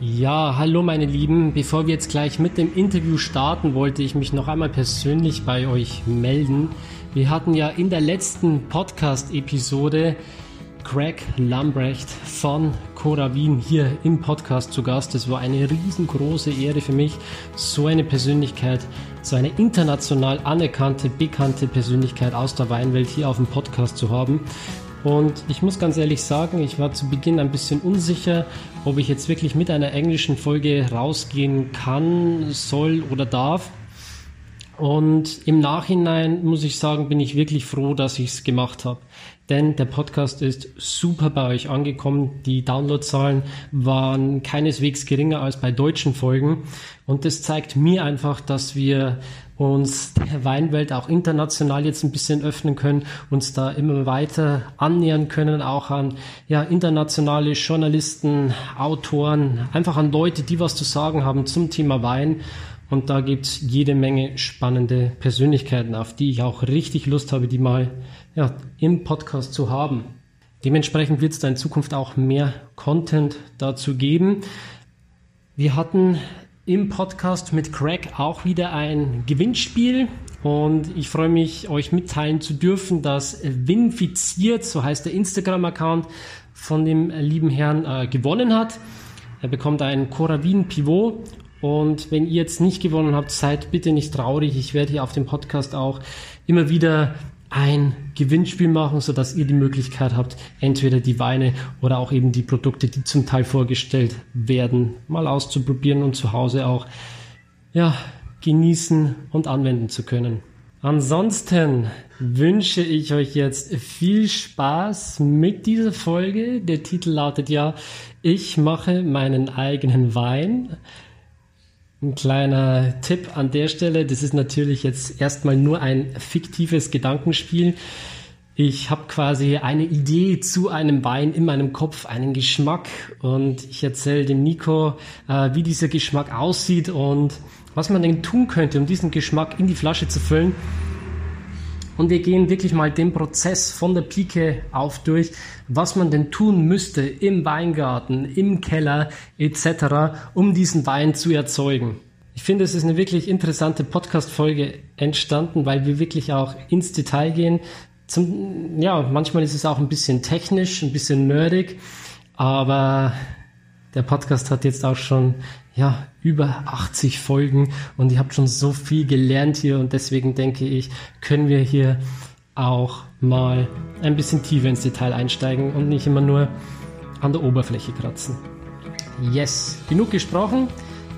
Ja, hallo meine Lieben. Bevor wir jetzt gleich mit dem Interview starten, wollte ich mich noch einmal persönlich bei euch melden. Wir hatten ja in der letzten Podcast-Episode Craig Lambrecht von Cora Wien hier im Podcast zu Gast. Es war eine riesengroße Ehre für mich, so eine Persönlichkeit, so eine international anerkannte, bekannte Persönlichkeit aus der Weinwelt hier auf dem Podcast zu haben. Und ich muss ganz ehrlich sagen, ich war zu Beginn ein bisschen unsicher, ob ich jetzt wirklich mit einer englischen Folge rausgehen kann, soll oder darf. Und im Nachhinein muss ich sagen, bin ich wirklich froh, dass ich es gemacht habe. Denn der Podcast ist super bei euch angekommen. Die Downloadzahlen waren keineswegs geringer als bei deutschen Folgen. Und das zeigt mir einfach, dass wir uns der Weinwelt auch international jetzt ein bisschen öffnen können, uns da immer weiter annähern können, auch an ja, internationale Journalisten, Autoren, einfach an Leute, die was zu sagen haben zum Thema Wein. Und da gibt's jede Menge spannende Persönlichkeiten, auf die ich auch richtig Lust habe, die mal ja, im Podcast zu haben. Dementsprechend wird es da in Zukunft auch mehr Content dazu geben. Wir hatten im Podcast mit Craig auch wieder ein Gewinnspiel und ich freue mich, euch mitteilen zu dürfen, dass Winfiziert, so heißt der Instagram-Account von dem lieben Herrn, äh, gewonnen hat. Er bekommt ein Coravin Pivot und wenn ihr jetzt nicht gewonnen habt, seid bitte nicht traurig. Ich werde hier auf dem Podcast auch immer wieder ein Gewinnspiel machen, so dass ihr die Möglichkeit habt, entweder die Weine oder auch eben die Produkte, die zum Teil vorgestellt werden, mal auszuprobieren und zu Hause auch, ja, genießen und anwenden zu können. Ansonsten wünsche ich euch jetzt viel Spaß mit dieser Folge. Der Titel lautet ja, ich mache meinen eigenen Wein. Ein kleiner Tipp an der Stelle, das ist natürlich jetzt erstmal nur ein fiktives Gedankenspiel. Ich habe quasi eine Idee zu einem Wein in meinem Kopf, einen Geschmack und ich erzähle dem Nico, äh, wie dieser Geschmack aussieht und was man denn tun könnte, um diesen Geschmack in die Flasche zu füllen. Und wir gehen wirklich mal den Prozess von der Pike auf durch, was man denn tun müsste im Weingarten, im Keller etc., um diesen Wein zu erzeugen. Ich finde, es ist eine wirklich interessante Podcast-Folge entstanden, weil wir wirklich auch ins Detail gehen. Zum, ja, manchmal ist es auch ein bisschen technisch, ein bisschen nerdig, aber der Podcast hat jetzt auch schon ja, über 80 Folgen und ihr habt schon so viel gelernt hier und deswegen denke ich, können wir hier auch mal ein bisschen tiefer ins Detail einsteigen und nicht immer nur an der Oberfläche kratzen. Yes, genug gesprochen.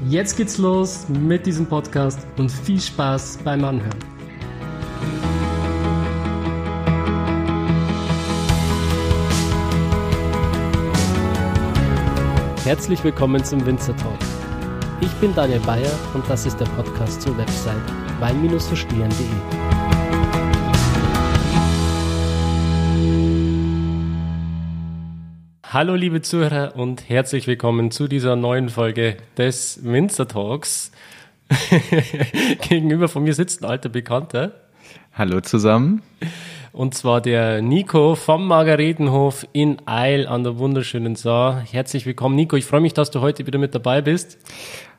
Jetzt geht's los mit diesem Podcast und viel Spaß beim Anhören. Herzlich willkommen zum Winzer Talk. Ich bin Daniel Bayer und das ist der Podcast zur Website wein-verstehen.de. Hallo liebe Zuhörer und herzlich willkommen zu dieser neuen Folge des Winzer Talks. Gegenüber von mir sitzt ein alter Bekannter. Hallo zusammen. Und zwar der Nico vom Margaretenhof in Eil an der wunderschönen Saar. Herzlich willkommen, Nico. Ich freue mich, dass du heute wieder mit dabei bist.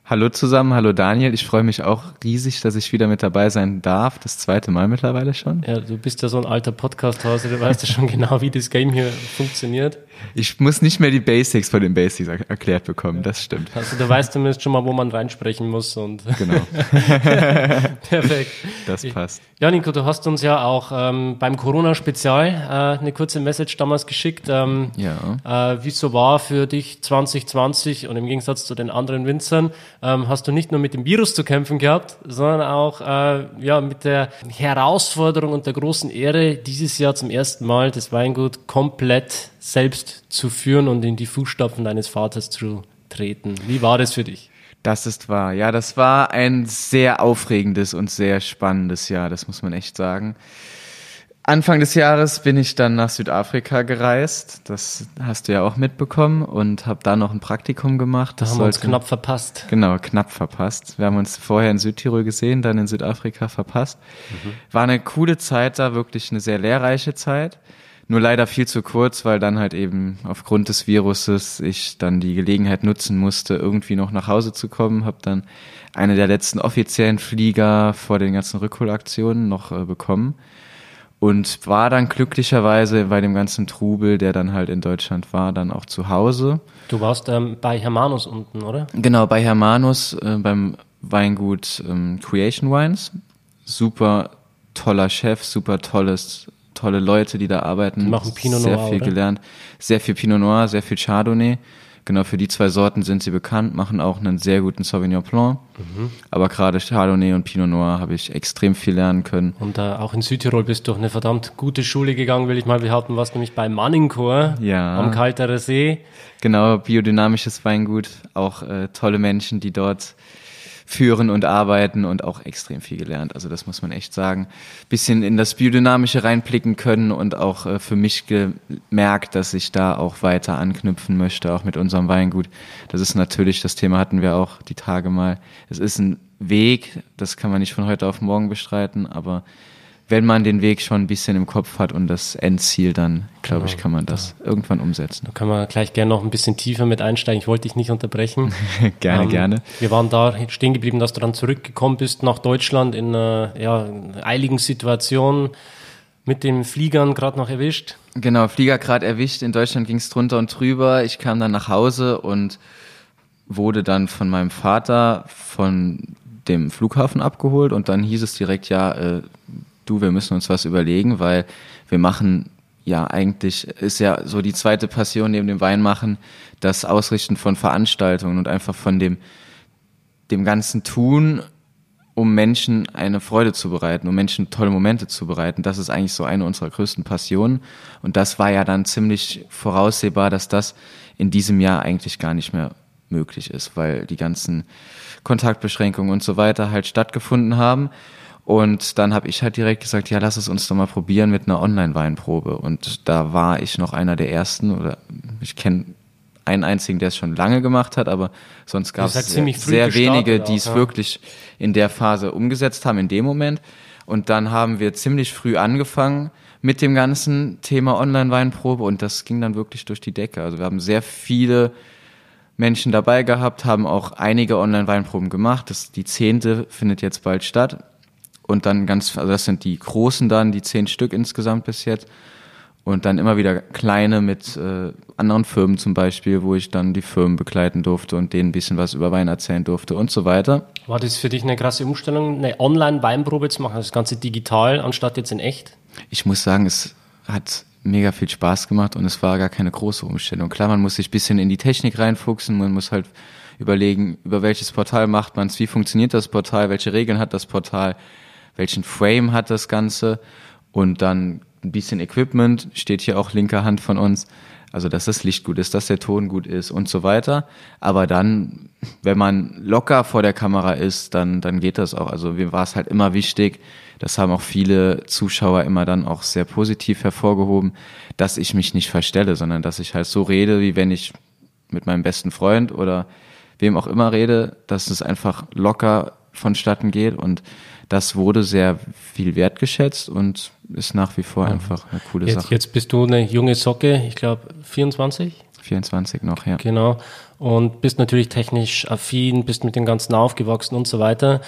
Hallo zusammen, hallo Daniel. Ich freue mich auch riesig, dass ich wieder mit dabei sein darf. Das zweite Mal mittlerweile schon. Ja, du bist ja so ein alter Podcast-Hause, du weißt ja schon genau, wie das Game hier funktioniert. Ich muss nicht mehr die Basics von den Basics er erklärt bekommen, das stimmt. Also du weißt zumindest schon mal, wo man reinsprechen muss und. Genau. Perfekt. Das passt. Ja, Nico, du hast uns ja auch ähm, beim Corona-Spezial äh, eine kurze Message damals geschickt, ähm, ja. äh, wie es so war für dich 2020 und im Gegensatz zu den anderen Winzern ähm, hast du nicht nur mit dem Virus zu kämpfen gehabt, sondern auch äh, ja, mit der Herausforderung und der großen Ehre, dieses Jahr zum ersten Mal das Weingut komplett selbst zu führen und in die Fußstapfen deines Vaters zu treten. Wie war das für dich? Das ist wahr. Ja, das war ein sehr aufregendes und sehr spannendes Jahr, das muss man echt sagen. Anfang des Jahres bin ich dann nach Südafrika gereist. Das hast du ja auch mitbekommen und habe da noch ein Praktikum gemacht. Das da haben wir uns knapp verpasst. Genau, knapp verpasst. Wir haben uns vorher in Südtirol gesehen, dann in Südafrika verpasst. Mhm. War eine coole Zeit da, wirklich eine sehr lehrreiche Zeit. Nur leider viel zu kurz, weil dann halt eben aufgrund des Viruses ich dann die Gelegenheit nutzen musste, irgendwie noch nach Hause zu kommen. Habe dann eine der letzten offiziellen Flieger vor den ganzen Rückholaktionen noch äh, bekommen und war dann glücklicherweise bei dem ganzen Trubel, der dann halt in Deutschland war, dann auch zu Hause. Du warst ähm, bei Hermanus unten, oder? Genau, bei Hermanus äh, beim Weingut ähm, Creation Wines. Super toller Chef, super tolles tolle Leute, die da arbeiten. Die machen Pinot Noir. Sehr viel oder? gelernt. Sehr viel Pinot Noir, sehr viel Chardonnay. Genau, für die zwei Sorten sind sie bekannt, machen auch einen sehr guten Sauvignon Blanc. Mhm. Aber gerade Chardonnay und Pinot Noir habe ich extrem viel lernen können. Und äh, auch in Südtirol bist du durch eine verdammt gute Schule gegangen, will ich mal behaupten, was nämlich bei Manningchor ja. am Kalterer See. Genau, biodynamisches Weingut, auch äh, tolle Menschen, die dort führen und arbeiten und auch extrem viel gelernt. Also das muss man echt sagen. Bisschen in das Biodynamische reinblicken können und auch äh, für mich gemerkt, dass ich da auch weiter anknüpfen möchte, auch mit unserem Weingut. Das ist natürlich, das Thema hatten wir auch die Tage mal. Es ist ein Weg, das kann man nicht von heute auf morgen bestreiten, aber wenn man den Weg schon ein bisschen im Kopf hat und das Endziel, dann glaube genau. ich, kann man das ja. irgendwann umsetzen. Da kann man gleich gerne noch ein bisschen tiefer mit einsteigen. Ich wollte dich nicht unterbrechen. gerne, ähm, gerne. Wir waren da stehen geblieben, dass du dann zurückgekommen bist nach Deutschland in einer ja, eiligen Situation mit den Fliegern gerade noch erwischt. Genau, Flieger gerade erwischt. In Deutschland ging es drunter und drüber. Ich kam dann nach Hause und wurde dann von meinem Vater von dem Flughafen abgeholt und dann hieß es direkt, ja, äh, du, wir müssen uns was überlegen, weil wir machen ja eigentlich, ist ja so die zweite Passion neben dem Weinmachen, das Ausrichten von Veranstaltungen und einfach von dem, dem ganzen Tun, um Menschen eine Freude zu bereiten, um Menschen tolle Momente zu bereiten. Das ist eigentlich so eine unserer größten Passionen. Und das war ja dann ziemlich voraussehbar, dass das in diesem Jahr eigentlich gar nicht mehr möglich ist, weil die ganzen Kontaktbeschränkungen und so weiter halt stattgefunden haben. Und dann habe ich halt direkt gesagt, ja, lass es uns doch mal probieren mit einer Online-Weinprobe. Und da war ich noch einer der ersten, oder ich kenne einen einzigen, der es schon lange gemacht hat, aber sonst gab es sehr, sehr wenige, die es ja. wirklich in der Phase umgesetzt haben, in dem Moment. Und dann haben wir ziemlich früh angefangen mit dem ganzen Thema Online-Weinprobe und das ging dann wirklich durch die Decke. Also wir haben sehr viele Menschen dabei gehabt, haben auch einige Online-Weinproben gemacht. Das, die zehnte findet jetzt bald statt und dann ganz, also das sind die großen dann, die zehn Stück insgesamt bis jetzt. Und dann immer wieder kleine mit äh, anderen Firmen zum Beispiel, wo ich dann die Firmen begleiten durfte und denen ein bisschen was über Wein erzählen durfte und so weiter. War das für dich eine krasse Umstellung, eine Online-Weinprobe zu machen, das Ganze digital anstatt jetzt in echt? Ich muss sagen, es hat mega viel Spaß gemacht und es war gar keine große Umstellung. Klar, man muss sich ein bisschen in die Technik reinfuchsen, man muss halt überlegen, über welches Portal macht man es, wie funktioniert das Portal, welche Regeln hat das Portal welchen Frame hat das Ganze und dann ein bisschen Equipment, steht hier auch linker Hand von uns, also dass das Licht gut ist, dass der Ton gut ist und so weiter. Aber dann, wenn man locker vor der Kamera ist, dann, dann geht das auch. Also mir war es halt immer wichtig, das haben auch viele Zuschauer immer dann auch sehr positiv hervorgehoben, dass ich mich nicht verstelle, sondern dass ich halt so rede, wie wenn ich mit meinem besten Freund oder wem auch immer rede, dass es einfach locker vonstatten geht und das wurde sehr viel wertgeschätzt und ist nach wie vor einfach eine coole jetzt, Sache. Jetzt bist du eine junge Socke, ich glaube 24? 24 noch, ja. Genau. Und bist natürlich technisch affin, bist mit dem Ganzen aufgewachsen und so weiter.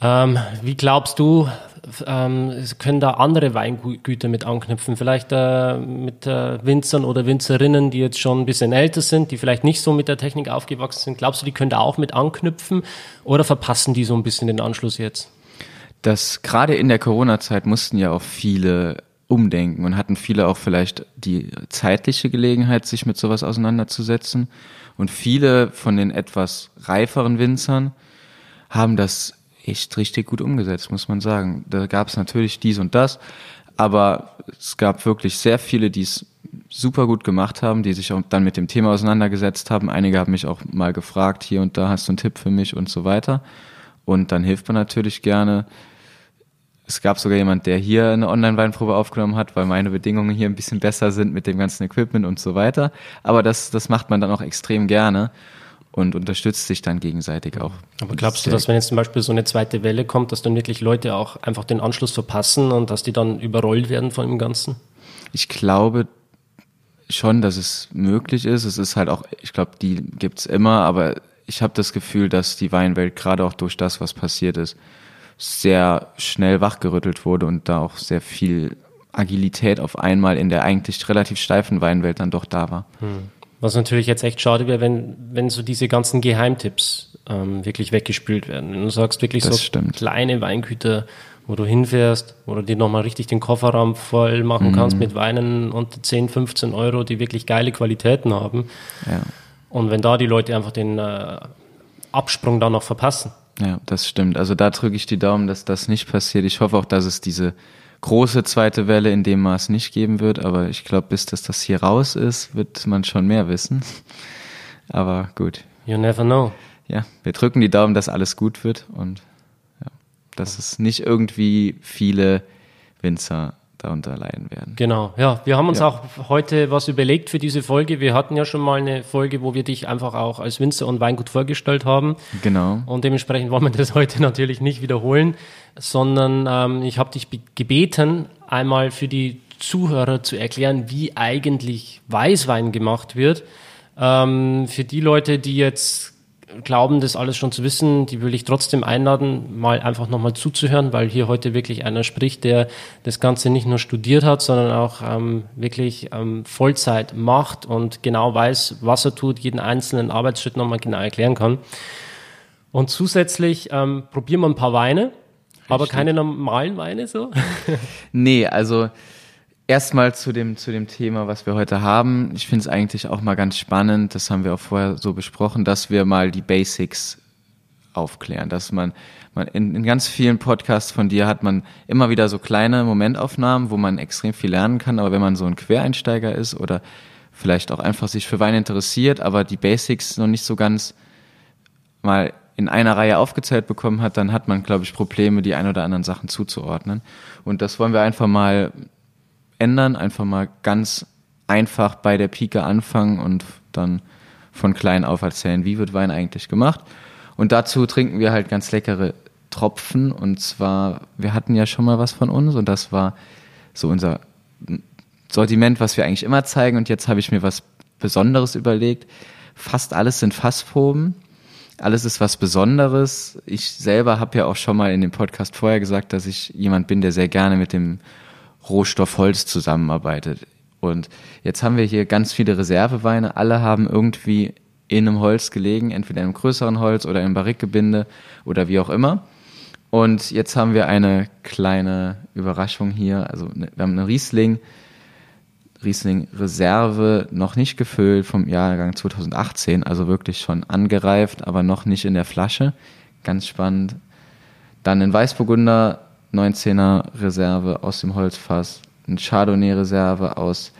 Ähm, wie glaubst du, ähm, können da andere Weingüter mit anknüpfen? Vielleicht äh, mit äh, Winzern oder Winzerinnen, die jetzt schon ein bisschen älter sind, die vielleicht nicht so mit der Technik aufgewachsen sind. Glaubst du, die können da auch mit anknüpfen oder verpassen die so ein bisschen den Anschluss jetzt? Dass gerade in der Corona-Zeit mussten ja auch viele umdenken und hatten viele auch vielleicht die zeitliche Gelegenheit, sich mit sowas auseinanderzusetzen. Und viele von den etwas reiferen Winzern haben das echt richtig gut umgesetzt, muss man sagen. Da gab es natürlich dies und das, aber es gab wirklich sehr viele, die es super gut gemacht haben, die sich auch dann mit dem Thema auseinandergesetzt haben. Einige haben mich auch mal gefragt, hier und da hast du einen Tipp für mich und so weiter. Und dann hilft man natürlich gerne, es gab sogar jemand, der hier eine Online-Weinprobe aufgenommen hat, weil meine Bedingungen hier ein bisschen besser sind mit dem ganzen Equipment und so weiter. Aber das, das macht man dann auch extrem gerne und unterstützt sich dann gegenseitig auch. Aber glaubst du, dass wenn jetzt zum Beispiel so eine zweite Welle kommt, dass dann wirklich Leute auch einfach den Anschluss verpassen und dass die dann überrollt werden von dem Ganzen? Ich glaube schon, dass es möglich ist. Es ist halt auch, ich glaube, die gibt's immer, aber ich habe das Gefühl, dass die Weinwelt gerade auch durch das, was passiert ist, sehr schnell wachgerüttelt wurde und da auch sehr viel Agilität auf einmal in der eigentlich relativ steifen Weinwelt dann doch da war. Hm. Was natürlich jetzt echt schade wäre, wenn, wenn so diese ganzen Geheimtipps ähm, wirklich weggespült werden. Wenn du sagst, wirklich das so stimmt. kleine Weingüter, wo du hinfährst, wo du dir nochmal richtig den Kofferraum voll machen mhm. kannst mit Weinen unter 10, 15 Euro, die wirklich geile Qualitäten haben. Ja. Und wenn da die Leute einfach den äh, Absprung dann noch verpassen. Ja, das stimmt. Also da drücke ich die Daumen, dass das nicht passiert. Ich hoffe auch, dass es diese große zweite Welle in dem Maß nicht geben wird, aber ich glaube, bis das, das hier raus ist, wird man schon mehr wissen. Aber gut. You never know. Ja, wir drücken die Daumen, dass alles gut wird und ja, dass es nicht irgendwie viele Winzer darunter leiden werden. Genau, ja. Wir haben uns ja. auch heute was überlegt für diese Folge. Wir hatten ja schon mal eine Folge, wo wir dich einfach auch als Winzer und Weingut vorgestellt haben. Genau. Und dementsprechend wollen wir das heute natürlich nicht wiederholen, sondern ähm, ich habe dich gebeten, einmal für die Zuhörer zu erklären, wie eigentlich Weißwein gemacht wird. Ähm, für die Leute, die jetzt glauben, das alles schon zu wissen, die will ich trotzdem einladen, mal einfach nochmal zuzuhören, weil hier heute wirklich einer spricht, der das Ganze nicht nur studiert hat, sondern auch ähm, wirklich ähm, Vollzeit macht und genau weiß, was er tut, jeden einzelnen Arbeitsschritt nochmal genau erklären kann. Und zusätzlich ähm, probieren wir ein paar Weine, Richtig. aber keine normalen Weine so. nee, also Erstmal zu dem, zu dem Thema, was wir heute haben. Ich finde es eigentlich auch mal ganz spannend, das haben wir auch vorher so besprochen, dass wir mal die Basics aufklären, dass man, man in, in ganz vielen Podcasts von dir hat man immer wieder so kleine Momentaufnahmen, wo man extrem viel lernen kann, aber wenn man so ein Quereinsteiger ist oder vielleicht auch einfach sich für Wein interessiert, aber die Basics noch nicht so ganz mal in einer Reihe aufgezählt bekommen hat, dann hat man, glaube ich, Probleme, die ein oder anderen Sachen zuzuordnen. Und das wollen wir einfach mal ändern, einfach mal ganz einfach bei der Pike anfangen und dann von klein auf erzählen, wie wird Wein eigentlich gemacht. Und dazu trinken wir halt ganz leckere Tropfen und zwar, wir hatten ja schon mal was von uns und das war so unser Sortiment, was wir eigentlich immer zeigen und jetzt habe ich mir was Besonderes überlegt. Fast alles sind Fassproben. Alles ist was Besonderes. Ich selber habe ja auch schon mal in dem Podcast vorher gesagt, dass ich jemand bin, der sehr gerne mit dem Rohstoff Holz zusammenarbeitet. Und jetzt haben wir hier ganz viele Reserveweine. Alle haben irgendwie in einem Holz gelegen, entweder in einem größeren Holz oder im Barrikgebinde oder wie auch immer. Und jetzt haben wir eine kleine Überraschung hier. Also ne, wir haben eine Riesling, Riesling Reserve, noch nicht gefüllt vom Jahrgang 2018, also wirklich schon angereift, aber noch nicht in der Flasche. Ganz spannend. Dann ein Weißburgunder 19er Reserve aus dem Holzfass, ein Chardonnay Reserve aus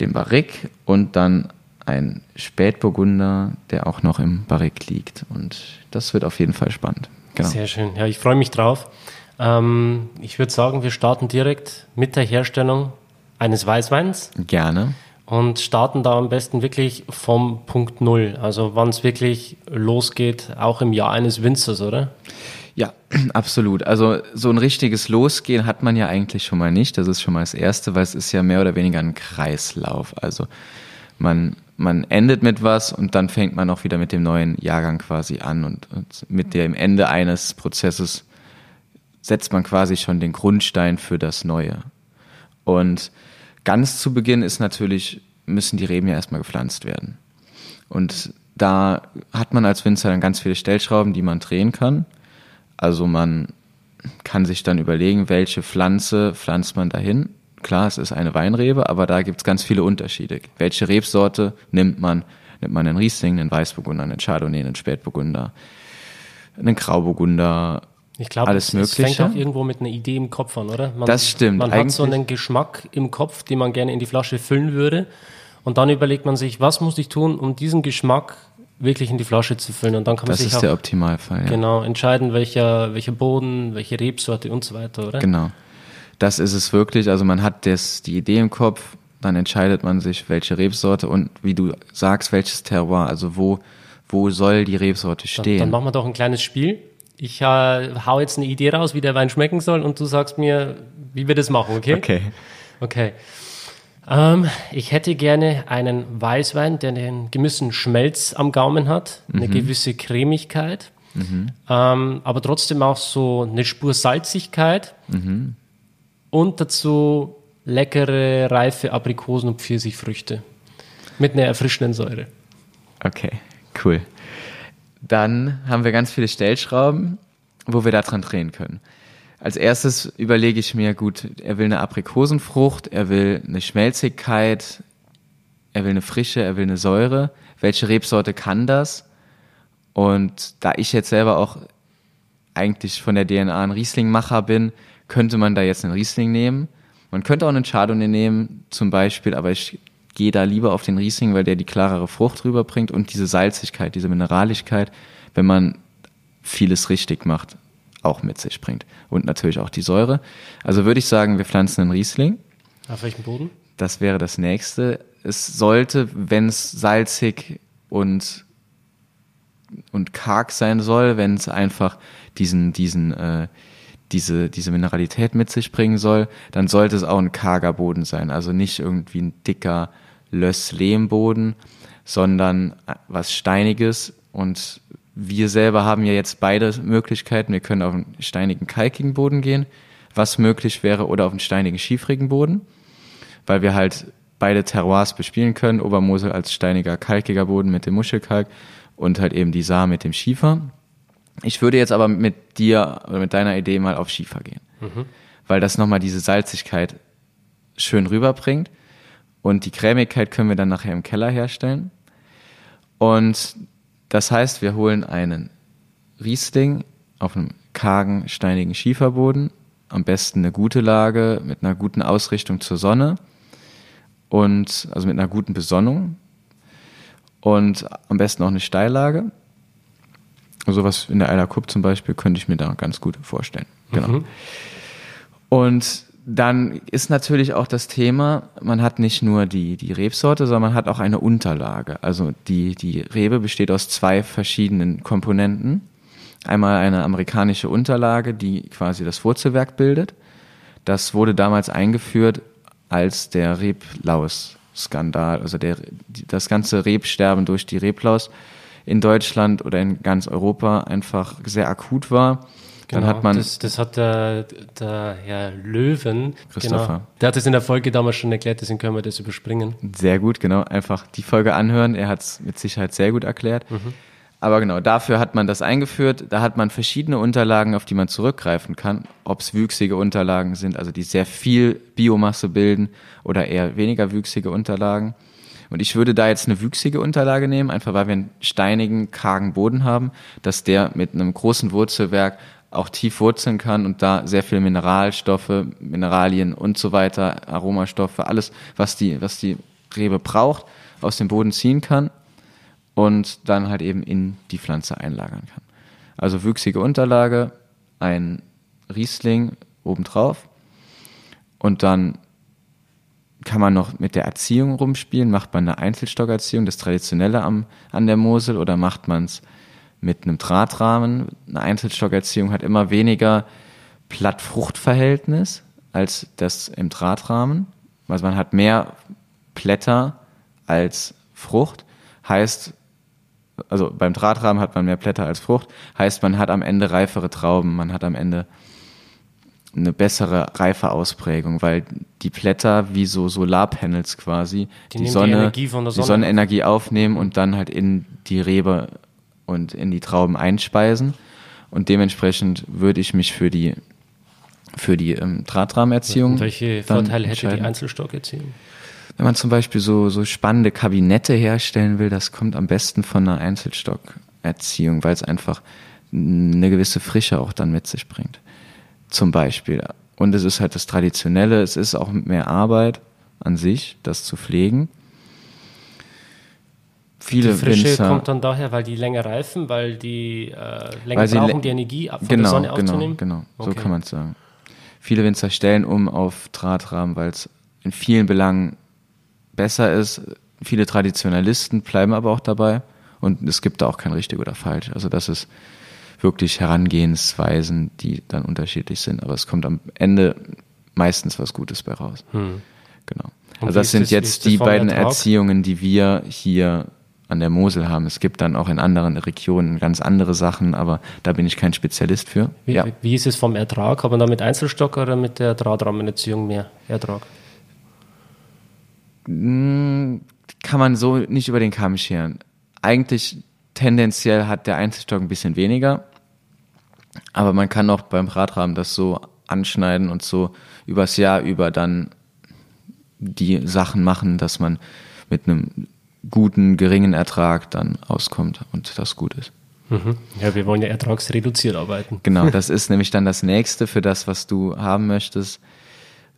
dem Barrique und dann ein Spätburgunder, der auch noch im Barrique liegt. Und das wird auf jeden Fall spannend. Genau. Sehr schön. Ja, ich freue mich drauf. Ähm, ich würde sagen, wir starten direkt mit der Herstellung eines Weißweins. Gerne. Und starten da am besten wirklich vom Punkt Null. Also wann es wirklich losgeht, auch im Jahr eines Winzers, oder? Ja, absolut. Also so ein richtiges Losgehen hat man ja eigentlich schon mal nicht. Das ist schon mal das Erste, weil es ist ja mehr oder weniger ein Kreislauf. Also man, man endet mit was und dann fängt man auch wieder mit dem neuen Jahrgang quasi an und, und mit dem Ende eines Prozesses setzt man quasi schon den Grundstein für das Neue. Und ganz zu Beginn ist natürlich, müssen die Reben ja erstmal gepflanzt werden. Und da hat man als Winzer dann ganz viele Stellschrauben, die man drehen kann. Also man kann sich dann überlegen, welche Pflanze pflanzt man dahin. Klar, es ist eine Weinrebe, aber da gibt es ganz viele Unterschiede. Welche Rebsorte nimmt man? Nimmt man einen Riesling, einen Weißburgunder, einen Chardonnay, einen Spätburgunder, einen Grauburgunder, ich glaube, alles es, es fängt auch irgendwo mit einer Idee im Kopf an, oder? Man, das stimmt. Man hat so einen Geschmack im Kopf, den man gerne in die Flasche füllen würde. Und dann überlegt man sich, was muss ich tun, um diesen Geschmack wirklich in die Flasche zu füllen. Und dann kann man das sich ist auch der Optimalfall. Ja. Genau entscheiden, welcher, welcher Boden, welche Rebsorte und so weiter, oder? Genau. Das ist es wirklich. Also man hat das, die Idee im Kopf, dann entscheidet man sich, welche Rebsorte und wie du sagst, welches Terroir. Also wo, wo soll die Rebsorte stehen? Dann, dann machen wir doch ein kleines Spiel. Ich äh, hau jetzt eine Idee raus, wie der Wein schmecken soll, und du sagst mir, wie wir das machen, okay? Okay. Okay. Ähm, ich hätte gerne einen Weißwein, der einen gewissen Schmelz am Gaumen hat, eine Mhm. gewisse Cremigkeit, ähm, aber trotzdem auch so eine Spur Salzigkeit Mhm. und dazu leckere, reife Aprikosen und Pfirsichfrüchte mit einer erfrischenden Säure. Okay, cool. Dann haben wir ganz viele Stellschrauben, wo wir da dran drehen können. Als erstes überlege ich mir, gut, er will eine Aprikosenfrucht, er will eine Schmelzigkeit, er will eine Frische, er will eine Säure. Welche Rebsorte kann das? Und da ich jetzt selber auch eigentlich von der DNA ein Rieslingmacher bin, könnte man da jetzt einen Riesling nehmen. Man könnte auch einen Chardonnay nehmen, zum Beispiel, aber ich gehe da lieber auf den Riesling, weil der die klarere Frucht rüberbringt und diese Salzigkeit, diese Mineralischkeit, wenn man vieles richtig macht, auch mit sich bringt. Und natürlich auch die Säure. Also würde ich sagen, wir pflanzen einen Riesling. Auf welchem Boden? Das wäre das nächste. Es sollte, wenn es salzig und, und karg sein soll, wenn es einfach diesen, diesen, äh, diese, diese Mineralität mit sich bringen soll, dann sollte es auch ein karger Boden sein. Also nicht irgendwie ein dicker Löss-Lehmboden, sondern was Steiniges. Und wir selber haben ja jetzt beide Möglichkeiten. Wir können auf einen steinigen, kalkigen Boden gehen, was möglich wäre, oder auf einen steinigen, schiefrigen Boden weil wir halt beide Terroirs bespielen können. Obermosel als steiniger, kalkiger Boden mit dem Muschelkalk und halt eben die Saar mit dem Schiefer. Ich würde jetzt aber mit dir oder mit deiner Idee mal auf Schiefer gehen, weil das nochmal diese Salzigkeit schön rüberbringt und die Cremigkeit können wir dann nachher im Keller herstellen. Und das heißt, wir holen einen Riesling auf einem kargen, steinigen Schieferboden, am besten eine gute Lage mit einer guten Ausrichtung zur Sonne und also mit einer guten Besonnung und am besten auch eine Steillage. Sowas in der Eiler Kupp zum Beispiel könnte ich mir da ganz gut vorstellen. Genau. Und dann ist natürlich auch das Thema, man hat nicht nur die, die Rebsorte, sondern man hat auch eine Unterlage. Also die, die Rebe besteht aus zwei verschiedenen Komponenten. Einmal eine amerikanische Unterlage, die quasi das Wurzelwerk bildet. Das wurde damals eingeführt, als der Reblaus-Skandal, also der, das ganze Rebsterben durch die Reblaus in Deutschland oder in ganz Europa einfach sehr akut war. Dann hat man Genau, das, das hat der, der Herr Löwen, Christopher. Genau, der hat das in der Folge damals schon erklärt, deswegen können wir das überspringen. Sehr gut, genau. Einfach die Folge anhören. Er hat es mit Sicherheit sehr gut erklärt. Aber genau, dafür hat man das eingeführt. Da hat man verschiedene Unterlagen, auf die man zurückgreifen kann. Ob es wüchsige Unterlagen sind, also die sehr viel Biomasse bilden oder eher weniger wüchsige Unterlagen. Und ich würde da jetzt eine wüchsige Unterlage nehmen, einfach weil wir einen steinigen, kargen Boden haben, dass der mit einem großen Wurzelwerk auch tief wurzeln kann und da sehr viel Mineralstoffe, Mineralien und so weiter, Aromastoffe, alles, was die, was die Rebe braucht, aus dem Boden ziehen kann und dann halt eben in die Pflanze einlagern kann. Also wüchsige Unterlage, ein Riesling obendrauf und dann kann man noch mit der Erziehung rumspielen. Macht man eine Einzelstockerziehung, das Traditionelle am, an der Mosel, oder macht man es mit einem Drahtrahmen? Eine Einzelstockerziehung hat immer weniger Blatt-Frucht-Verhältnis als das im Drahtrahmen. Also man hat mehr Blätter als Frucht. Heißt, also beim Drahtrahmen hat man mehr Blätter als Frucht. Heißt, man hat am Ende reifere Trauben. Man hat am Ende eine bessere Reifeausprägung, weil die Blätter wie so Solarpanels quasi Die die, nehmen die Sonne, die Sonne Sonnenenergie aufnehmen und dann halt in die Rebe und in die Trauben einspeisen. Und dementsprechend würde ich mich für die für die ähm, Drahtrahmenerziehung Und welche Vorteile hätte die. Einzelstockerziehung? Wenn man zum Beispiel so, so spannende Kabinette herstellen will, das kommt am besten von einer Einzelstockerziehung, weil es einfach eine gewisse Frische auch dann mit sich bringt. Zum Beispiel. Und es ist halt das Traditionelle, es ist auch mehr Arbeit an sich, das zu pflegen. Viele Die Frische Winzer, kommt dann daher, weil die länger reifen, weil die äh, länger Weil brauchen, die Energie von genau, der Sonne genau, aufzunehmen. genau, so Okay. kann man es sagen. Viele Winzer stellen um auf Drahtrahmen, weil es in vielen Belangen besser ist. Viele Traditionalisten bleiben aber auch dabei und es gibt da auch kein richtig oder falsch. Also das ist wirklich Herangehensweisen, die dann unterschiedlich sind. Aber es kommt am Ende meistens was Gutes bei raus. Hm. Genau. Und Also das sind das- jetzt die beiden? Erziehungen, die wir hier an der Mosel haben. Es gibt dann auch in anderen Regionen ganz andere Sachen, aber da bin ich kein Spezialist für. Wie, ja. wie ist es vom Ertrag? Hat man da mit Einzelstock oder mit der Drahtrahmenerziehung mehr Ertrag? Mm, Kann man so nicht über den Kamm scheren. Eigentlich tendenziell hat der Einzelstock ein bisschen weniger, aber man kann auch beim Radrahmen das so anschneiden und so übers Jahr über dann die Sachen machen, dass man mit einem guten, geringen Ertrag dann auskommt und das gut ist. Mhm. Ja, wir wollen ja ertragsreduziert arbeiten. Genau, das ist nämlich dann das nächste für das, was du haben möchtest.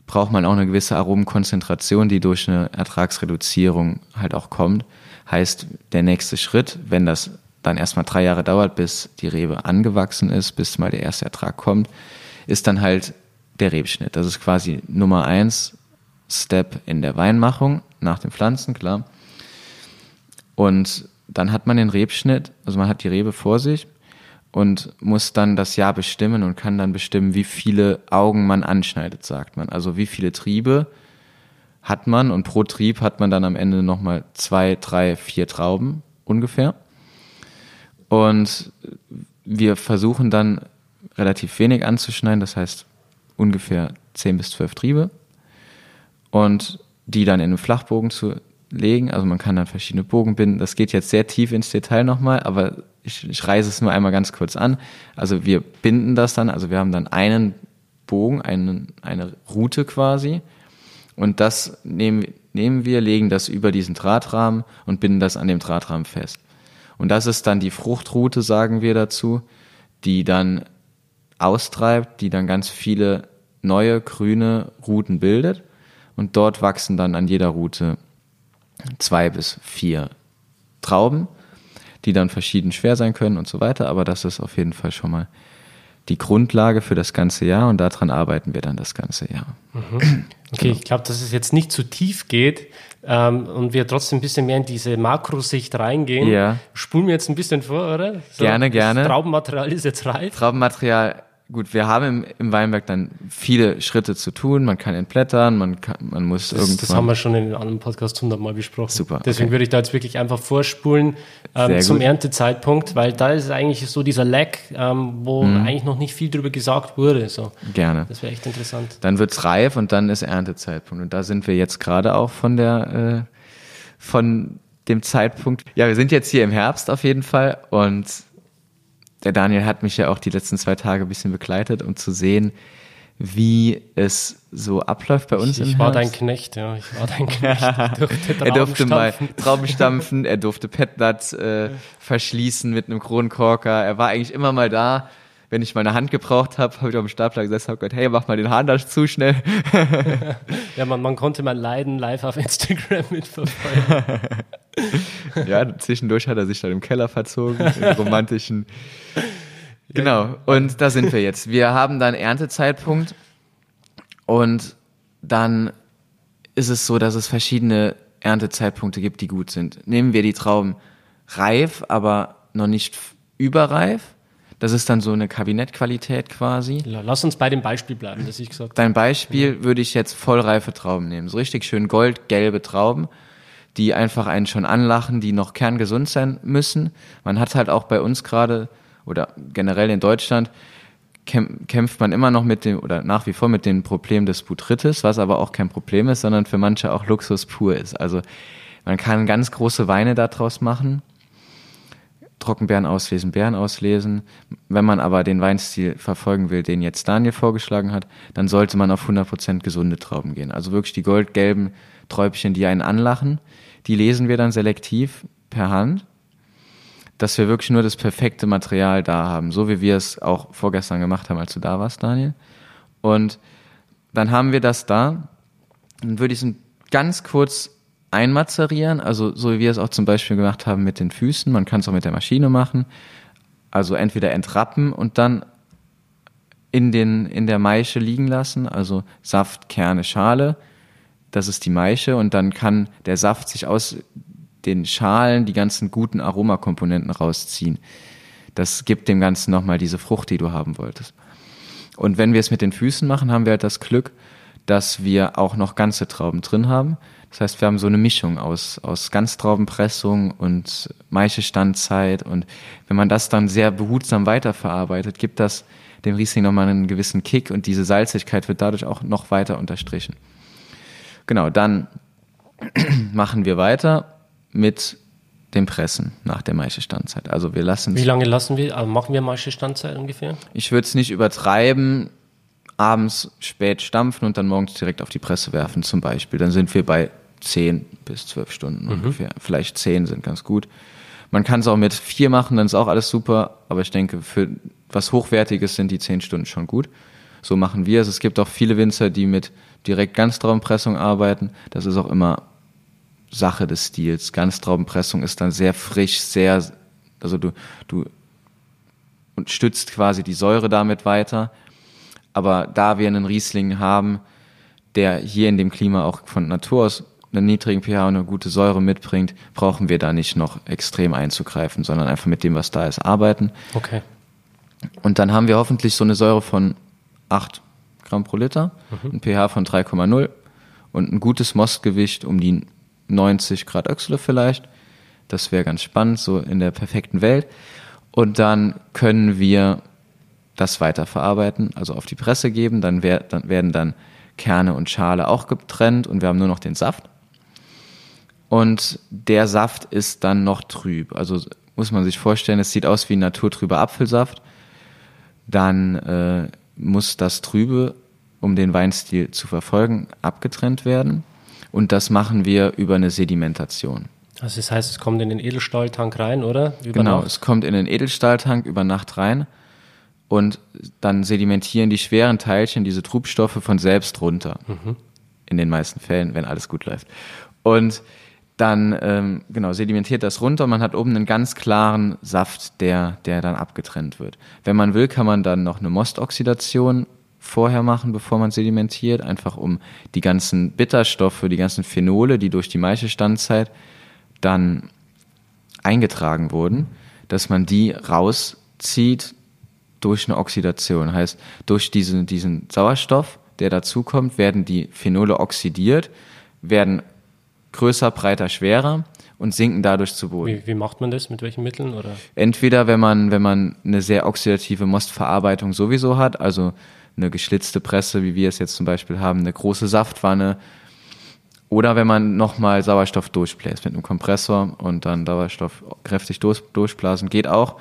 Braucht man auch eine gewisse Aromenkonzentration, die durch eine Ertragsreduzierung halt auch kommt. Heißt, der nächste Schritt, wenn das dann erstmal drei Jahre dauert, bis die Rebe angewachsen ist, bis mal der erste Ertrag kommt, ist dann halt der Rebschnitt. Das ist quasi Nummer eins Step in der Weinmachung nach den Pflanzen, klar. Und dann hat man den Rebschnitt, also man hat die Rebe vor sich und muss dann das Jahr bestimmen und kann dann bestimmen, wie viele Augen man anschneidet, sagt man. Also wie viele Triebe hat man und pro Trieb hat man dann am Ende nochmal zwei, drei, vier Trauben ungefähr. Und wir versuchen dann relativ wenig anzuschneiden, das heißt ungefähr zehn bis zwölf Triebe und die dann in einen Flachbogen zu legen. Also man kann dann verschiedene Bogen binden. Das geht jetzt sehr tief ins Detail nochmal, aber ich, ich reise es nur einmal ganz kurz an. Also wir binden das dann, also wir haben dann einen Bogen, einen, eine Route quasi. Und das nehmen, nehmen wir, legen das über diesen Drahtrahmen und binden das an dem Drahtrahmen fest. Und das ist dann die Fruchtroute, sagen wir dazu, die dann austreibt, die dann ganz viele neue grüne Routen bildet. Und dort wachsen dann an jeder Route zwei bis vier Trauben, die dann verschieden schwer sein können und so weiter. Aber das ist auf jeden Fall schon mal die Grundlage für das ganze Jahr und daran arbeiten wir dann das ganze Jahr. Okay, ich glaube, dass es jetzt nicht zu tief geht ähm, und wir trotzdem ein bisschen mehr in diese Makrosicht reingehen. Ja. Spulen wir jetzt ein bisschen vor, oder? Gerne, gerne. Das Traubenmaterial ist jetzt reif. Traubenmaterial, gut, wir haben im, im Weinberg dann viele Schritte zu tun. Man kann entblättern, man, kann, man muss Das, irgendwann. das haben wir schon in einem anderen Podcast hundertmal besprochen. Super, Deswegen okay. würde ich da jetzt wirklich einfach vorspulen ähm, zum gut. Erntezeitpunkt, weil da ist eigentlich so dieser Lag, ähm, wo Mhm. eigentlich noch nicht viel drüber gesagt wurde. So. Gerne. Das wäre echt interessant. Dann wird's reif und dann ist Erntezeitpunkt. Und da sind wir jetzt gerade auch von der, äh, von dem Zeitpunkt. Ja, wir sind jetzt hier im Herbst auf jeden Fall und der Daniel hat mich ja auch die letzten zwei Tage ein bisschen begleitet, um zu sehen, wie es so abläuft bei uns Ich, ich war dein Herbst. Knecht, ja. Ich war dein Knecht. Ich durfte er durfte mal. Trauben stampfen, er durfte Petnuts äh, verschließen mit einem Kronkorker. Er war eigentlich immer mal da. Wenn ich mal eine Hand gebraucht habe, habe ich auf dem Stapler gesessen, habe gesagt, hey, mach mal den Hahn da zu schnell. Ja, man, man konnte mein Leiden live auf Instagram mitverfolgen. Ja, zwischendurch hat er sich dann im Keller verzogen, im romantischen. Genau, und da sind wir jetzt. Wir haben dann Erntezeitpunkt und dann ist es so, dass es verschiedene Erntezeitpunkte gibt, die gut sind. Nehmen wir die Trauben reif, aber noch nicht überreif. Das ist dann so eine Kabinettqualität quasi. Ja, Lass uns bei dem Beispiel bleiben, das ich gesagt habe. Dein Beispiel würde ich jetzt vollreife Trauben nehmen. So richtig schön goldgelbe Trauben, die einfach einen schon anlachen, die noch kerngesund sein müssen. Man hat halt auch bei uns gerade oder generell in Deutschland kämp- kämpft man immer noch mit dem oder nach wie vor mit dem Problem des Botrytis, was aber auch kein Problem ist, sondern für manche auch Luxus pur ist. Also man kann ganz große Weine daraus machen. Trockenbeeren auslesen, Beeren auslesen. Wenn man aber den Weinstil verfolgen will, den jetzt Daniel vorgeschlagen hat, dann sollte man auf 100% gesunde Trauben gehen. Also wirklich die goldgelben Träubchen, die einen anlachen, die lesen wir dann selektiv per Hand, dass wir wirklich nur das perfekte Material da haben, so wie wir es auch vorgestern gemacht haben, als du da warst, Daniel. Und dann haben wir das da. Dann würde ich es ganz kurz einmazerieren, also so wie wir es auch zum Beispiel gemacht haben mit den Füßen. Man kann es auch mit der Maschine machen. Also entweder entrappen und dann in, den, in der Maische liegen lassen, also Saft, Kerne, Schale. Das ist die Maische und dann kann der Saft sich aus den Schalen die ganzen guten Aromakomponenten rausziehen. Das gibt dem Ganzen nochmal diese Frucht, die du haben wolltest. Und wenn wir es mit den Füßen machen, haben wir halt das Glück, dass wir auch noch ganze Trauben drin haben. Das heißt, wir haben so eine Mischung aus, aus Ganztraubenpressung und Maischestandzeit. Und wenn man das dann sehr behutsam weiterverarbeitet, gibt das dem Riesling nochmal einen gewissen Kick und diese Salzigkeit wird dadurch auch noch weiter unterstrichen. Genau, dann machen wir weiter mit dem Pressen nach der Maischestandzeit. Also wir lassen Wie lange lassen wir, also machen wir Maischestandzeit ungefähr? Ich würde es nicht übertreiben, abends spät stampfen und dann morgens direkt auf die Presse werfen zum Beispiel. Dann sind wir bei 10 bis 12 Stunden mhm. ungefähr. Vielleicht 10 sind ganz gut. Man kann es auch mit 4 machen, dann ist auch alles super. Aber ich denke, für was Hochwertiges sind die 10 Stunden schon gut. So machen wir es. Es gibt auch viele Winzer, die mit direkt Ganztraubenpressung arbeiten. Das ist auch immer Sache des Stils. Ganztraubenpressung ist dann sehr frisch, sehr, also du, du und stützt quasi die Säure damit weiter. Aber da wir einen Riesling haben, der hier in dem Klima auch von Natur aus einen niedrigen pH und eine gute Säure mitbringt, brauchen wir da nicht noch extrem einzugreifen, sondern einfach mit dem, was da ist, arbeiten. Okay. Und dann haben wir hoffentlich so eine Säure von 8 Gramm pro Liter, mhm. ein pH von 3,0 und ein gutes Mostgewicht um die 90 Grad Öxle vielleicht. Das wäre ganz spannend, so in der perfekten Welt. Und dann können wir das weiterverarbeiten, also auf die Presse geben. Dann, wär, dann werden dann Kerne und Schale auch getrennt und wir haben nur noch den Saft. Und der Saft ist dann noch trüb. Also muss man sich vorstellen, es sieht aus wie ein naturtrüber Apfelsaft. Dann äh, muss das Trübe, um den Weinstil zu verfolgen, abgetrennt werden. Und das machen wir über eine Sedimentation. Also das heißt, es kommt in den Edelstahltank rein, oder? Über genau, Nacht? es kommt in den Edelstahltank über Nacht rein und dann sedimentieren die schweren Teilchen diese Trubstoffe von selbst runter. Mhm. In den meisten Fällen, wenn alles gut läuft. Und dann ähm, genau sedimentiert das runter. Man hat oben einen ganz klaren Saft, der der dann abgetrennt wird. Wenn man will, kann man dann noch eine Mostoxidation vorher machen, bevor man sedimentiert, einfach um die ganzen Bitterstoffe, die ganzen Phenole, die durch die Maischestandzeit dann eingetragen wurden, dass man die rauszieht durch eine Oxidation. Heißt, durch diesen, diesen Sauerstoff, der dazukommt, werden die Phenole oxidiert, werden größer, breiter, schwerer und sinken dadurch zu Boden. Wie, wie, macht man das? Mit welchen Mitteln? Oder? Entweder wenn man, wenn man eine sehr oxidative Mostverarbeitung sowieso hat, also eine geschlitzte Presse, wie wir es jetzt zum Beispiel haben, eine große Saftwanne. Oder wenn man nochmal Sauerstoff durchbläst mit einem Kompressor und dann Sauerstoff kräftig durch, durchblasen, geht auch.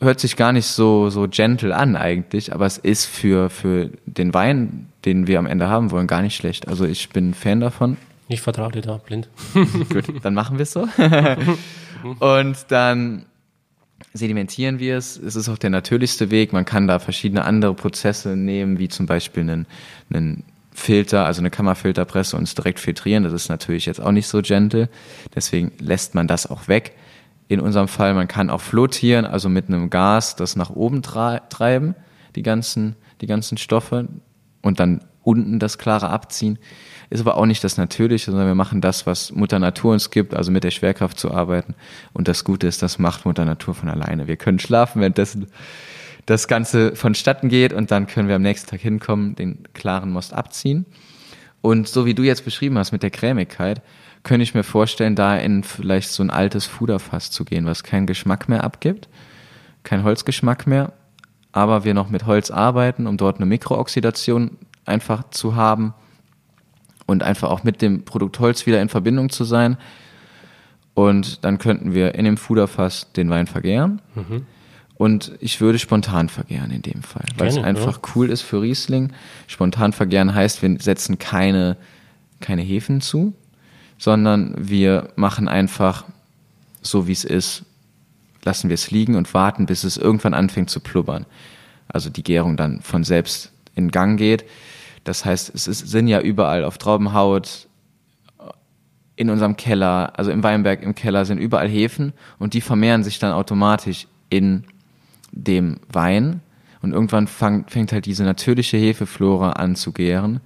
Hört sich gar nicht so, so gentle an eigentlich, aber es ist für, für den Wein, den wir am Ende haben wollen, gar nicht schlecht. Also ich bin Fan davon. Ich vertraue dir da blind. Gut, dann machen wir es so. und dann sedimentieren wir es. Es ist auch der natürlichste Weg. Man kann da verschiedene andere Prozesse nehmen, wie zum Beispiel einen, einen Filter, also eine Kammerfilterpresse und es direkt filtrieren. Das ist natürlich jetzt auch nicht so gentle. Deswegen lässt man das auch weg. In unserem Fall, man kann auch flotieren, also mit einem Gas das nach oben treiben, die ganzen, die ganzen Stoffe und dann unten das klare abziehen. Ist aber auch nicht das Natürliche, sondern wir machen das, was Mutter Natur uns gibt, also mit der Schwerkraft zu arbeiten. Und das Gute ist, das macht Mutter Natur von alleine. Wir können schlafen, währenddessen das Ganze vonstatten geht und dann können wir am nächsten Tag hinkommen, den klaren Most abziehen. Und so wie du jetzt beschrieben hast mit der Cremigkeit, könnte ich mir vorstellen, da in vielleicht so ein altes Fuderfass zu gehen, was keinen Geschmack mehr abgibt, kein Holzgeschmack mehr, aber wir noch mit Holz arbeiten, um dort eine Mikrooxidation einfach zu haben und einfach auch mit dem Produkt Holz wieder in Verbindung zu sein. Und dann könnten wir in dem Fuderfass den Wein vergären. Mhm. Und ich würde spontan vergären in dem Fall, weil Gerne, es einfach ja. cool ist für Riesling. Spontan vergären heißt, wir setzen keine, keine Hefen zu, sondern wir machen einfach so, wie es ist, lassen wir es liegen und warten, bis es irgendwann anfängt zu plubbern. Also die Gärung dann von selbst in Gang geht. Das heißt, es ist, sind ja überall auf Traubenhaut, in unserem Keller, also im Weinberg im Keller sind überall Hefen und die vermehren sich dann automatisch in dem Wein und irgendwann fang, fängt halt diese natürliche Hefeflora an zu gären.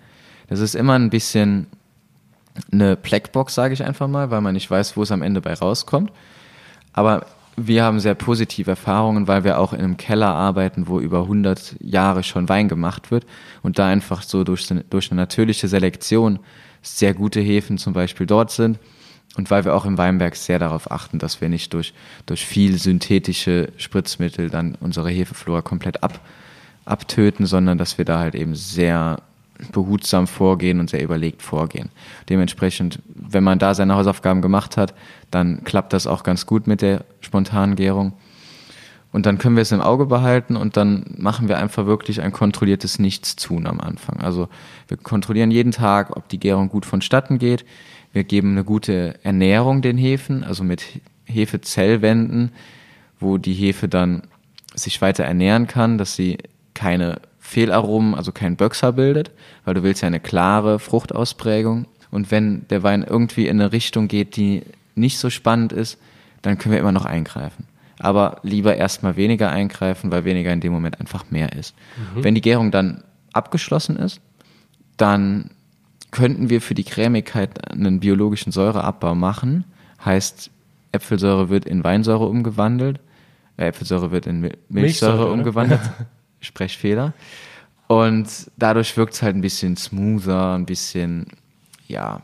Das ist immer ein bisschen eine Blackbox, sage ich einfach mal, weil man nicht weiß, wo es am Ende bei rauskommt. Aber wir haben sehr positive Erfahrungen, weil wir auch in einem Keller arbeiten, wo über 100 Jahre schon Wein gemacht wird und da einfach so durch, durch eine natürliche Selektion sehr gute Hefen zum Beispiel dort sind und weil wir auch im Weinberg sehr darauf achten, dass wir nicht durch, durch viel synthetische Spritzmittel dann unsere Hefeflora komplett ab, abtöten, sondern dass wir da halt eben sehr behutsam vorgehen und sehr überlegt vorgehen. Dementsprechend, wenn man da seine Hausaufgaben gemacht hat, dann klappt das auch ganz gut mit der spontanen Gärung. Und dann können wir es im Auge behalten und dann machen wir einfach wirklich ein kontrolliertes Nichtstun am Anfang. Also wir kontrollieren jeden Tag, ob die Gärung gut vonstatten geht. Wir geben eine gute Ernährung den Hefen, also mit Hefezellwänden, wo die Hefe dann sich weiter ernähren kann, dass sie keine Fehlaromen, also kein Böxer bildet, weil du willst ja eine klare Fruchtausprägung. Und wenn der Wein irgendwie in eine Richtung geht, die nicht so spannend ist, dann können wir immer noch eingreifen. Aber lieber erstmal weniger eingreifen, weil weniger in dem Moment einfach mehr ist. Mhm. Wenn die Gärung dann abgeschlossen ist, dann könnten wir für die Cremigkeit einen biologischen Säureabbau machen. Heißt, Äpfelsäure wird in Weinsäure umgewandelt, äh, Äpfelsäure wird in Milchsäure, Milchsäure umgewandelt. Sprechfehler. Und dadurch wirkt es halt ein bisschen smoother, ein bisschen, ja,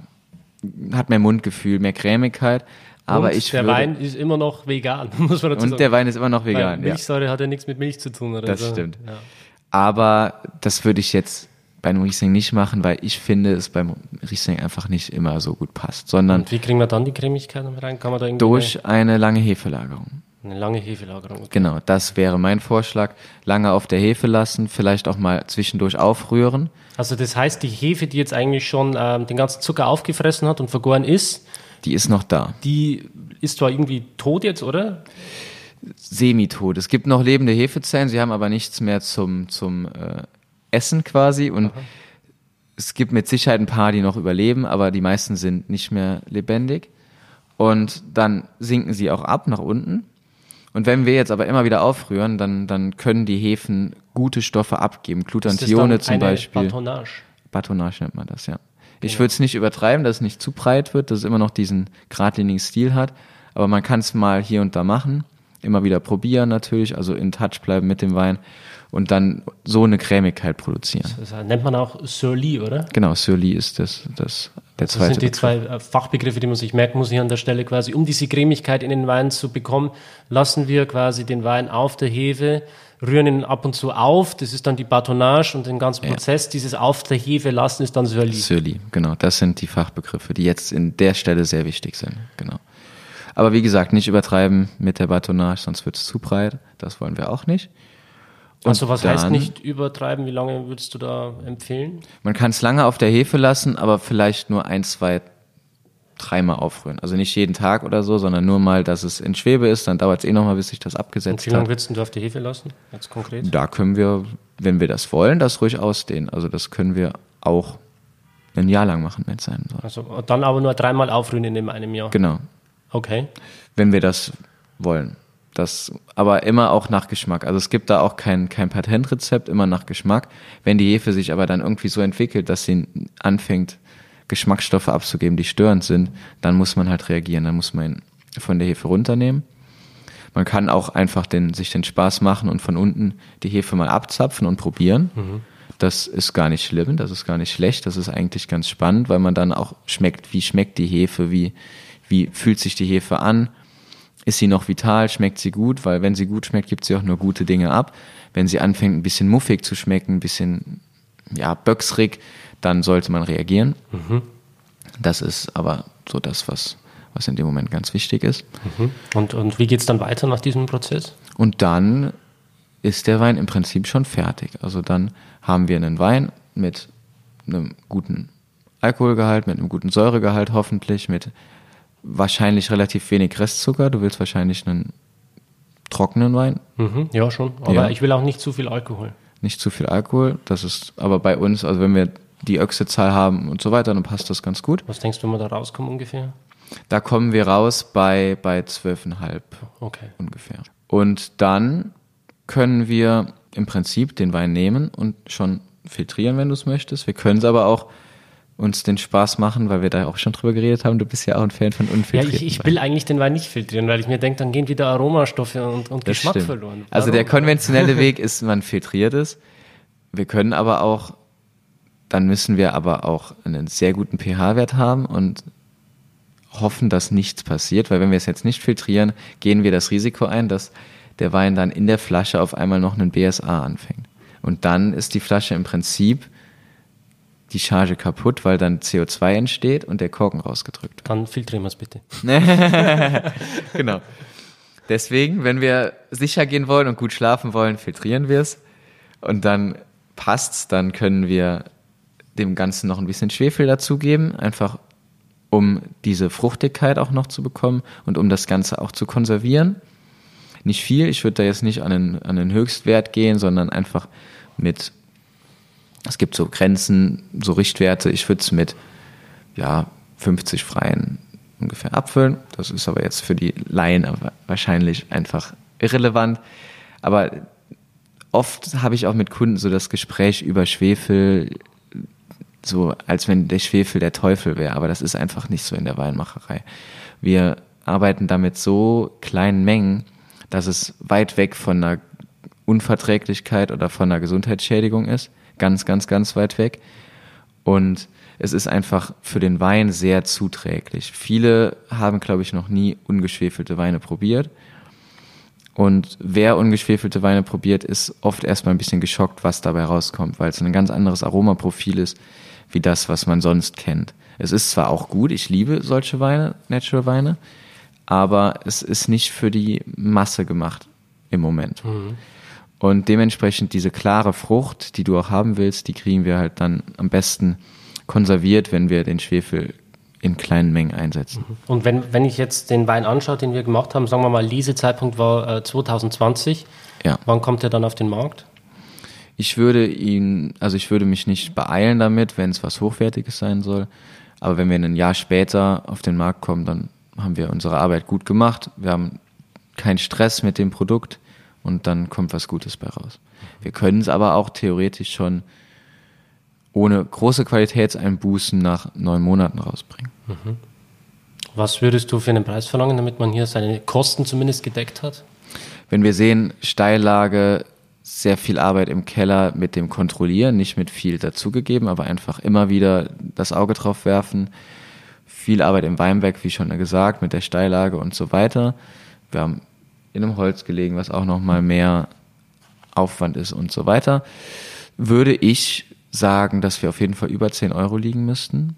hat mehr Mundgefühl, mehr Cremigkeit. Aber und ich der würde, Wein ist immer noch vegan, muss man dazu Und sagen. der Wein ist immer noch vegan. Weil Milchsäure ja. hat ja nichts mit Milch zu tun. Oder das so. stimmt. Ja. Aber das würde ich jetzt bei einem Riesling nicht machen, weil ich finde, es beim Riesling einfach nicht immer so gut passt. Sondern und wie kriegen wir dann die Cremigkeit rein? Kann man da irgendwie durch eine lange Hefelagerung. Eine lange Hefelagerung. Genau, das wäre mein Vorschlag. Lange auf der Hefe lassen, vielleicht auch mal zwischendurch aufrühren. Also das heißt, die Hefe, die jetzt eigentlich schon ähm, den ganzen Zucker aufgefressen hat und vergoren ist, die ist noch da. Die ist zwar irgendwie tot jetzt, oder? Semitot. Es gibt noch lebende Hefezellen, sie haben aber nichts mehr zum, zum äh, Essen quasi und Aha. es gibt mit Sicherheit ein paar, die noch überleben, aber die meisten sind nicht mehr lebendig. Und dann sinken sie auch ab nach unten und wenn wir jetzt aber immer wieder aufrühren, dann, dann können die Hefen gute Stoffe abgeben. Glutathione zum Beispiel. Batonage. Batonage nennt man das, ja. Ich würde es nicht übertreiben, dass es nicht zu breit wird, dass es immer noch diesen geradlinigen Stil hat. Aber man kann es mal hier und da machen. Immer wieder probieren natürlich, also in Touch bleiben mit dem Wein und dann so eine Cremigkeit produzieren. Das nennt man auch Surly, oder? Genau, Surly ist das, das. Das sind die zwei äh, Fachbegriffe, die man sich merken muss hier an der Stelle quasi. Um diese Cremigkeit in den Wein zu bekommen, lassen wir quasi den Wein auf der Hefe, rühren ihn ab und zu auf. Das ist dann die Batonage und den ganzen Prozess. Ja. Dieses auf der Hefe lassen ist dann Surly. Surly, genau. Das sind die Fachbegriffe, die jetzt in der Stelle sehr wichtig sind. Genau. Aber wie gesagt, nicht übertreiben mit der Batonage, sonst wird es zu breit. Das wollen wir auch nicht. Und also was dann, heißt nicht übertreiben? Wie lange würdest du da empfehlen? Man kann es lange auf der Hefe lassen, aber vielleicht nur ein, zwei, dreimal aufrühren. Also nicht jeden Tag oder so, sondern nur mal, dass es in Schwebe ist. Dann dauert es eh nochmal, bis sich das abgesetzt hat. Wie lange würdest du auf der Hefe lassen? Jetzt konkret? Da können wir, wenn wir das wollen, das ruhig ausdehnen. Also das können wir auch ein Jahr lang machen, wenn es sein soll. Also dann aber nur dreimal aufrühren in dem einem Jahr. Genau. Okay. Wenn wir das wollen. Das, aber immer auch nach Geschmack. Also es gibt da auch kein, kein Patentrezept, immer nach Geschmack. Wenn die Hefe sich aber dann irgendwie so entwickelt, dass sie anfängt, Geschmacksstoffe abzugeben, die störend sind, dann muss man halt reagieren. Dann muss man ihn von der Hefe runternehmen. Man kann auch einfach den, sich den Spaß machen und von unten die Hefe mal abzapfen und probieren. Mhm. Das ist gar nicht schlimm, das ist gar nicht schlecht, das ist eigentlich ganz spannend, weil man dann auch schmeckt, wie schmeckt die Hefe, wie, wie fühlt sich die Hefe an ist sie noch vital, schmeckt sie gut, weil wenn sie gut schmeckt, gibt sie auch nur gute Dinge ab. Wenn sie anfängt, ein bisschen muffig zu schmecken, ein bisschen ja, böcksrig, dann sollte man reagieren. Mhm. Das ist aber so das, was, was in dem Moment ganz wichtig ist. Mhm. Und, und wie geht es dann weiter nach diesem Prozess? Und dann ist der Wein im Prinzip schon fertig. Also dann haben wir einen Wein mit einem guten Alkoholgehalt, mit einem guten Säuregehalt hoffentlich, mit wahrscheinlich relativ wenig Restzucker. Du willst wahrscheinlich einen trockenen Wein. Mhm, ja, schon. Aber ja. ich will auch nicht zu viel Alkohol. Nicht zu viel Alkohol. Das ist aber bei uns, also wenn wir die Öchsezahl haben und so weiter, dann passt das ganz gut. Was denkst du, wenn wir da rauskommen ungefähr? Da kommen wir raus bei, bei 12,5 okay. ungefähr. Und dann können wir im Prinzip den Wein nehmen und schon filtrieren, wenn du es möchtest. Wir können es aber auch uns den Spaß machen, weil wir da auch schon drüber geredet haben. Du bist ja auch ein Fan von unfiltrierten Ja, ich, ich will eigentlich den Wein nicht filtrieren, weil ich mir denke, dann gehen wieder Aromastoffe und, und Geschmack stimmt. verloren. Also der Warum? konventionelle Weg ist, man filtriert es. Wir können aber auch, dann müssen wir aber auch einen sehr guten pH-Wert haben und hoffen, dass nichts passiert, weil wenn wir es jetzt nicht filtrieren, gehen wir das Risiko ein, dass der Wein dann in der Flasche auf einmal noch einen BSA anfängt. Und dann ist die Flasche im Prinzip die Charge kaputt, weil dann CO2 entsteht und der Korken rausgedrückt wird. Dann filtrieren wir es bitte. genau. Deswegen, wenn wir sicher gehen wollen und gut schlafen wollen, filtrieren wir es. Und dann passt's, dann können wir dem Ganzen noch ein bisschen Schwefel dazugeben, einfach um diese Fruchtigkeit auch noch zu bekommen und um das Ganze auch zu konservieren. Nicht viel, ich würde da jetzt nicht an den, an den Höchstwert gehen, sondern einfach mit, es gibt so Grenzen, so Richtwerte, ich würde es mit ja, 50 freien ungefähr abfüllen. Das ist aber jetzt für die Laien wahrscheinlich einfach irrelevant. Aber oft habe ich auch mit Kunden so das Gespräch über Schwefel, so als wenn der Schwefel der Teufel wäre. Aber das ist einfach nicht so in der Weinmacherei. Wir arbeiten damit so kleinen Mengen, dass es weit weg von einer Unverträglichkeit oder von einer Gesundheitsschädigung ist. Ganz, ganz, ganz weit weg. Und es ist einfach für den Wein sehr zuträglich. Viele haben, glaube ich, noch nie ungeschwefelte Weine probiert. Und wer ungeschwefelte Weine probiert, ist oft erstmal ein bisschen geschockt, was dabei rauskommt, weil es ein ganz anderes Aromaprofil ist, wie das, was man sonst kennt. Es ist zwar auch gut, ich liebe solche Weine, Natural Weine, aber es ist nicht für die Masse gemacht im Moment. Und dementsprechend diese klare Frucht, die du auch haben willst, die kriegen wir halt dann am besten konserviert, wenn wir den Schwefel in kleinen Mengen einsetzen. Und wenn, wenn ich jetzt den Wein anschaue, den wir gemacht haben, sagen wir mal, Lesezeitpunkt war äh, 2020. Ja. Wann kommt er dann auf den Markt? Ich würde ihn, also ich würde mich nicht beeilen damit, wenn es was Hochwertiges sein soll. Aber wenn wir ein Jahr später auf den Markt kommen, dann haben wir unsere Arbeit gut gemacht. Wir haben keinen Stress mit dem Produkt und dann kommt was Gutes bei raus. Wir können es aber auch theoretisch schon ohne große Qualitätseinbußen nach neun Monaten rausbringen. Was würdest du für einen Preis verlangen, damit man hier seine Kosten zumindest gedeckt hat? Wenn wir sehen, Steillage, sehr viel Arbeit im Keller mit dem Kontrollieren, nicht mit viel dazugegeben, aber einfach immer wieder das Auge drauf werfen. Viel Arbeit im Weinberg, wie schon gesagt, mit der Steillage und so weiter. Wir haben in einem Holz gelegen, was auch nochmal mehr Aufwand ist und so weiter. Würde ich sagen, dass wir auf jeden Fall über 10 Euro liegen müssten.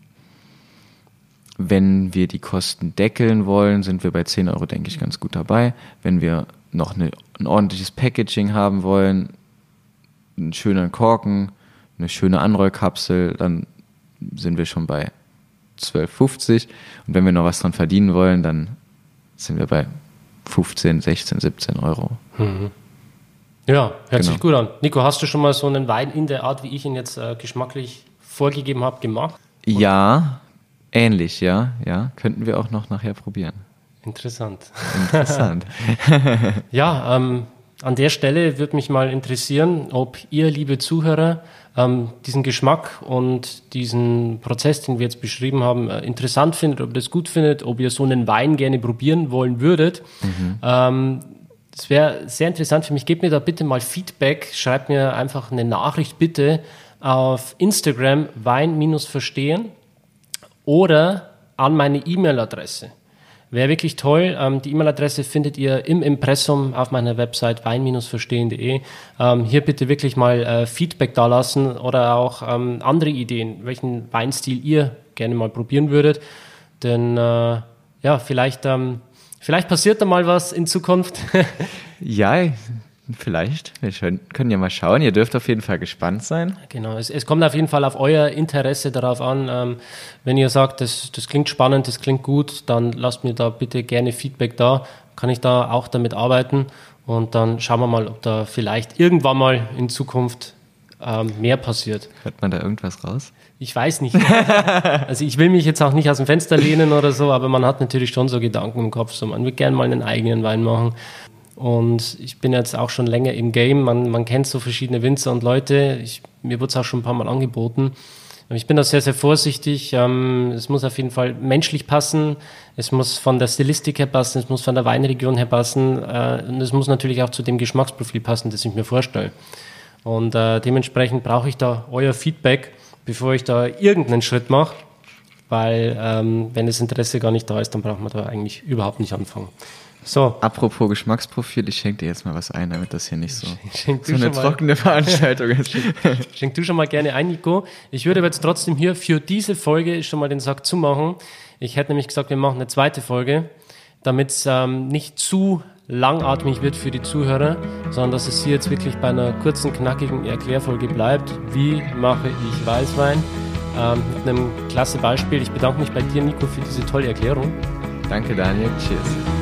Wenn wir die Kosten deckeln wollen, sind wir bei 10 Euro, denke ich, ganz gut dabei. Wenn wir noch eine, ein ordentliches Packaging haben wollen, einen schönen Korken, eine schöne Anrollkapsel, dann sind wir schon bei 12,50. Und wenn wir noch was dran verdienen wollen, dann sind wir bei 15, 16, 17 Euro. Ja, hört sich Genau. gut an. Nico, hast du schon mal so einen Wein in der Art, wie ich ihn jetzt äh, geschmacklich vorgegeben habe, gemacht? Ja, ähnlich, ja, ja. Könnten wir auch noch nachher probieren. Interessant. Interessant. Ja, ähm, an der Stelle würde mich mal interessieren, ob ihr, liebe Zuhörer, ähm, diesen Geschmack und diesen Prozess, den wir jetzt beschrieben haben, äh, interessant findet, ob ihr das gut findet, ob ihr so einen Wein gerne probieren wollen würdet. Ähm, das wäre sehr interessant für mich. Gebt mir da bitte mal Feedback. Schreibt mir einfach eine Nachricht bitte auf Instagram Wein-Verstehen oder an meine E-Mail-Adresse. Wäre wirklich toll. Ähm, die E-Mail-Adresse findet ihr im Impressum auf meiner Website wein-verstehen.de. Ähm, hier bitte wirklich mal äh, Feedback dalassen oder auch ähm, andere Ideen, welchen Weinstil ihr gerne mal probieren würdet. Denn äh, ja, vielleicht, ähm, vielleicht passiert da mal was in Zukunft. Ja, vielleicht. Wir können ja mal schauen. Ihr dürft auf jeden Fall gespannt sein. Genau, es, es kommt auf jeden Fall auf euer Interesse darauf an. Ähm, wenn ihr sagt, das, das klingt spannend, das klingt gut, dann lasst mir da bitte gerne Feedback da. Kann ich da auch damit arbeiten und dann schauen wir mal, ob da vielleicht irgendwann mal in Zukunft ähm, mehr passiert. Hört man da irgendwas raus? Ich weiß nicht. also ich will mich jetzt auch nicht aus dem Fenster lehnen oder so, aber man hat natürlich schon so Gedanken im Kopf, so man will gerne mal einen eigenen Wein machen. Und ich bin jetzt auch schon länger im Game, man, man kennt so verschiedene Winzer und Leute. Ich, mir wurde es auch schon ein paar Mal angeboten. Ich bin da sehr, sehr vorsichtig. Ähm, es muss auf jeden Fall menschlich passen. Es muss von der Stilistik her passen. Es muss von der Weinregion her passen. Äh, und es muss natürlich auch zu dem Geschmacksprofil passen, das ich mir vorstelle. Und äh, dementsprechend brauche ich da euer Feedback, bevor ich da irgendeinen Schritt mache. Weil ähm, wenn das Interesse gar nicht da ist, dann braucht man da eigentlich überhaupt nicht anfangen. So. Apropos Geschmacksprofil, ich schenke dir jetzt mal was ein, damit das hier nicht so, so eine trockene Veranstaltung ist. Schenk du schon mal gerne ein, Nico. Ich würde aber jetzt trotzdem hier für diese Folge schon mal den Sack zumachen. Ich hätte nämlich gesagt, wir machen eine zweite Folge, damit es ähm, nicht zu langatmig wird für die Zuhörer, sondern dass es hier jetzt wirklich bei einer kurzen, knackigen Erklärfolge bleibt. Wie mache ich Weißwein? Ähm, mit einem klasse Beispiel. Ich bedanke mich bei dir, Nico, für diese tolle Erklärung. Danke, Daniel. Cheers.